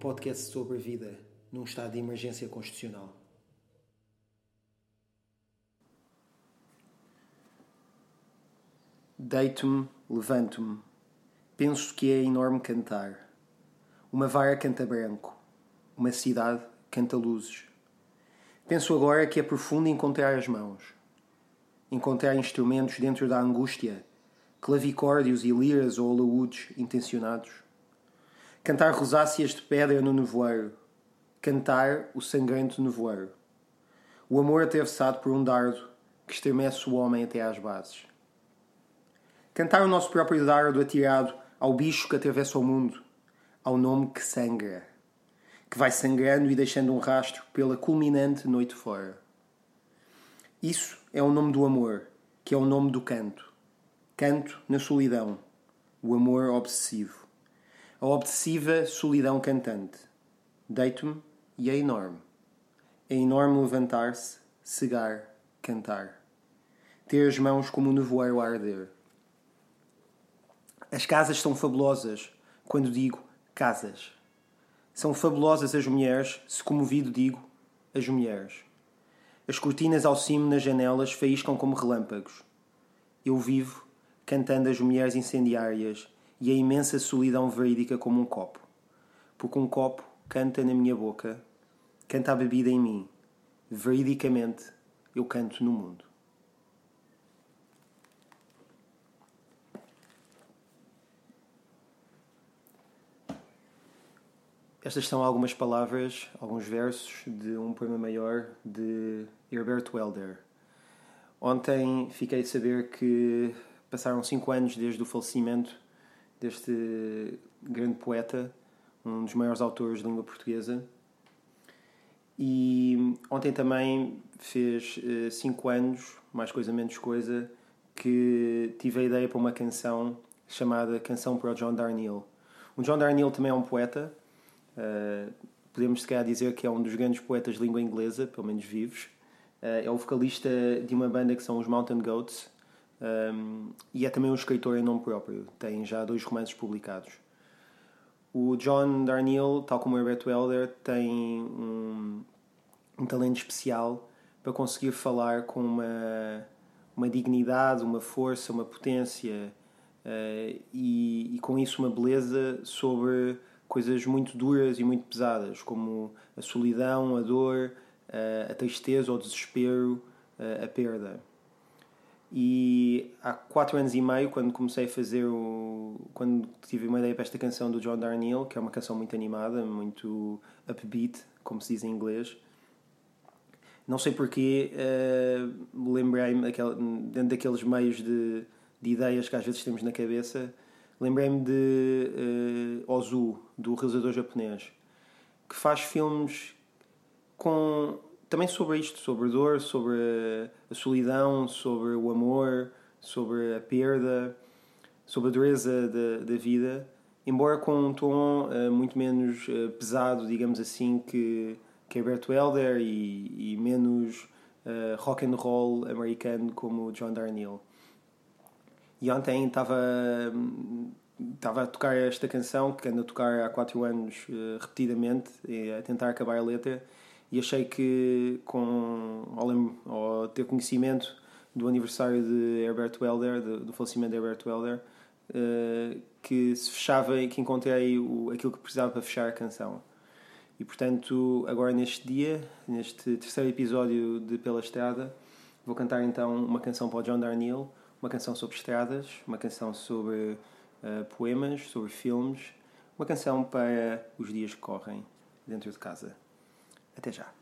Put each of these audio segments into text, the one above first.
podcast sobre vida num estado de emergência constitucional. Deito-me, levanto-me. Penso que é enorme cantar. Uma vara canta branco. Uma cidade canta luzes. Penso agora que é profundo encontrar as mãos. Encontrar instrumentos dentro da angústia, clavicórdios e liras ou alaúdes intencionados. Cantar rosáceas de pedra no nevoeiro. Cantar o sangrento nevoeiro. O amor atravessado por um dardo que estremece o homem até às bases. Cantar o nosso próprio dardo atirado ao bicho que atravessa o mundo, ao nome que sangra, que vai sangrando e deixando um rastro pela culminante noite fora. Isso é o nome do amor, que é o nome do canto. Canto na solidão, o amor obsessivo. A obsessiva solidão cantante. Deito-me e é enorme. É enorme levantar-se, cegar, cantar. Ter as mãos como um nevoeiro a arder. As casas são fabulosas quando digo casas. São fabulosas as mulheres, se comovido digo as mulheres. As cortinas ao cimo nas janelas faíscam como relâmpagos. Eu vivo cantando as mulheres incendiárias e a imensa solidão verídica como um copo. Porque um copo canta na minha boca, canta a bebida em mim. Veridicamente eu canto no mundo. Estas são algumas palavras, alguns versos de um poema maior de Herbert Welder. Ontem fiquei a saber que passaram cinco anos desde o falecimento deste grande poeta, um dos maiores autores de língua portuguesa. E ontem também fez uh, cinco anos, mais coisa menos coisa, que tive a ideia para uma canção chamada Canção para o John Darnielle. O John Darnielle também é um poeta, Uh, podemos se calhar dizer que é um dos grandes poetas de língua inglesa, pelo menos vivos. Uh, é o vocalista de uma banda que são os Mountain Goats um, e é também um escritor em nome próprio. Tem já dois romances publicados. O John Darnielle, tal como o Herbert Welder, tem um, um talento especial para conseguir falar com uma, uma dignidade, uma força, uma potência uh, e, e com isso uma beleza sobre coisas muito duras e muito pesadas, como a solidão, a dor, a tristeza, o desespero, a perda. E há quatro anos e meio, quando comecei a fazer o. quando tive uma ideia para esta canção do John Darnielle, que é uma canção muito animada, muito upbeat, como se diz em inglês, não sei porquê, uh, lembrei-me, dentro daqueles meios de, de ideias que às vezes temos na cabeça, lembrei-me de uh, Ozu, do realizador japonês, que faz filmes com também sobre isto, sobre a dor, sobre a, solidão, sobre o amor, sobre a perda, sobre a dureza da, da vida, embora com um tom uh, muito menos uh, pesado, digamos assim, que, que Herbert Welder e, e menos uh, rock and roll americano como John Darnielle. E ontem estava estava a tocar esta canção que ando a tocar há 4 anos repetidamente a tentar acabar a letra e achei que com ao, ao ter conhecimento do aniversário de Herbert Welder do, do falecimento de Herbert Welder uh, que se fechava e que encontrei o, aquilo que precisava para fechar a canção e portanto agora neste dia neste terceiro episódio de Pela Estrada vou cantar então uma canção para o John Darnielle uma canção sobre estradas, uma canção sobre uh, poemas, sobre filmes, uma canção para os dias que correm dentro de casa. Até já.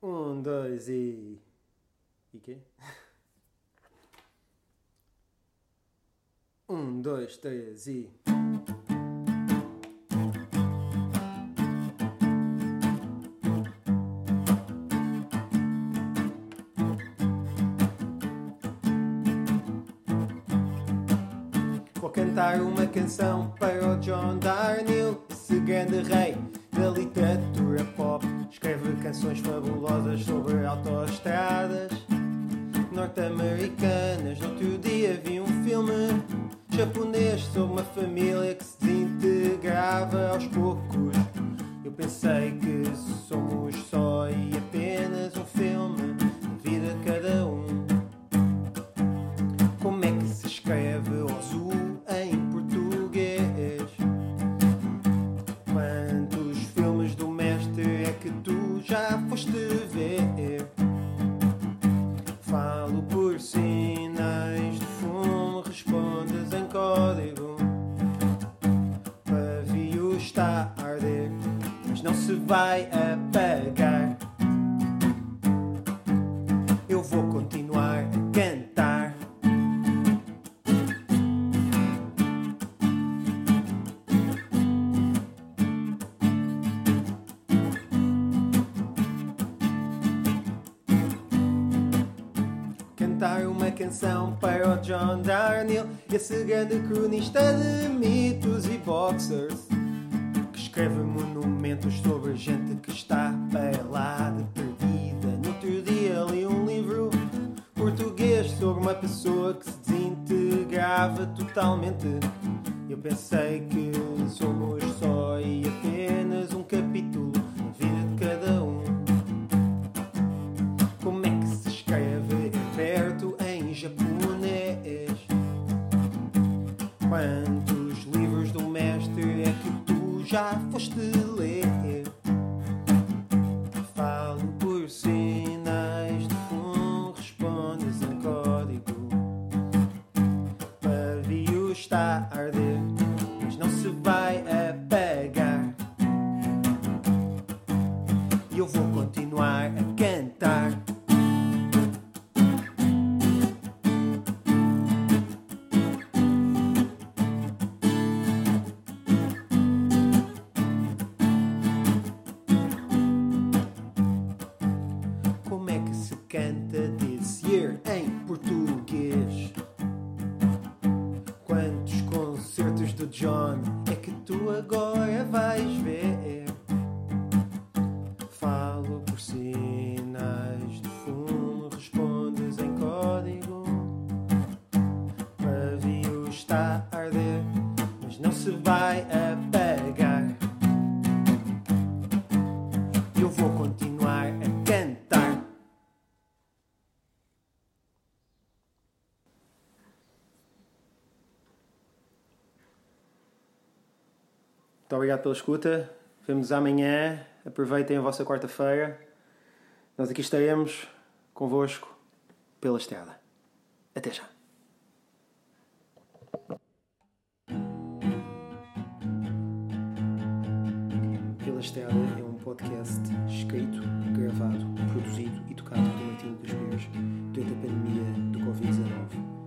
Um, dois e. E quê? Um, dois, três e. cantar uma canção para o John Darnielle, esse grande rei da literatura pop. Escreve canções fabulosas sobre autoestradas. norte-americanas. No outro dia vi um filme japonês sobre uma família que se desintegrava aos poucos. Eu pensei que somos só e apenas um filme, Falo por sinais de fumo, respondes em código. O pavio está a arder, mas não se vai apagar. Canção para o John Darnielle, esse grande cronista de mitos e boxers, que escreve monumentos sobre gente que está para lá de perdida. No outro dia li um livro português sobre uma pessoa que se desintegrava totalmente. Eu pensei que somos só e apenas um já foste Muito obrigado pela escuta. Vemos amanhã. Aproveitem a vossa quarta-feira. Nós aqui estaremos convosco pela estrada. Até já. Pela Estrada é um podcast escrito, gravado, produzido e tocado por Martinho dos Pires durante a pandemia do Covid-19.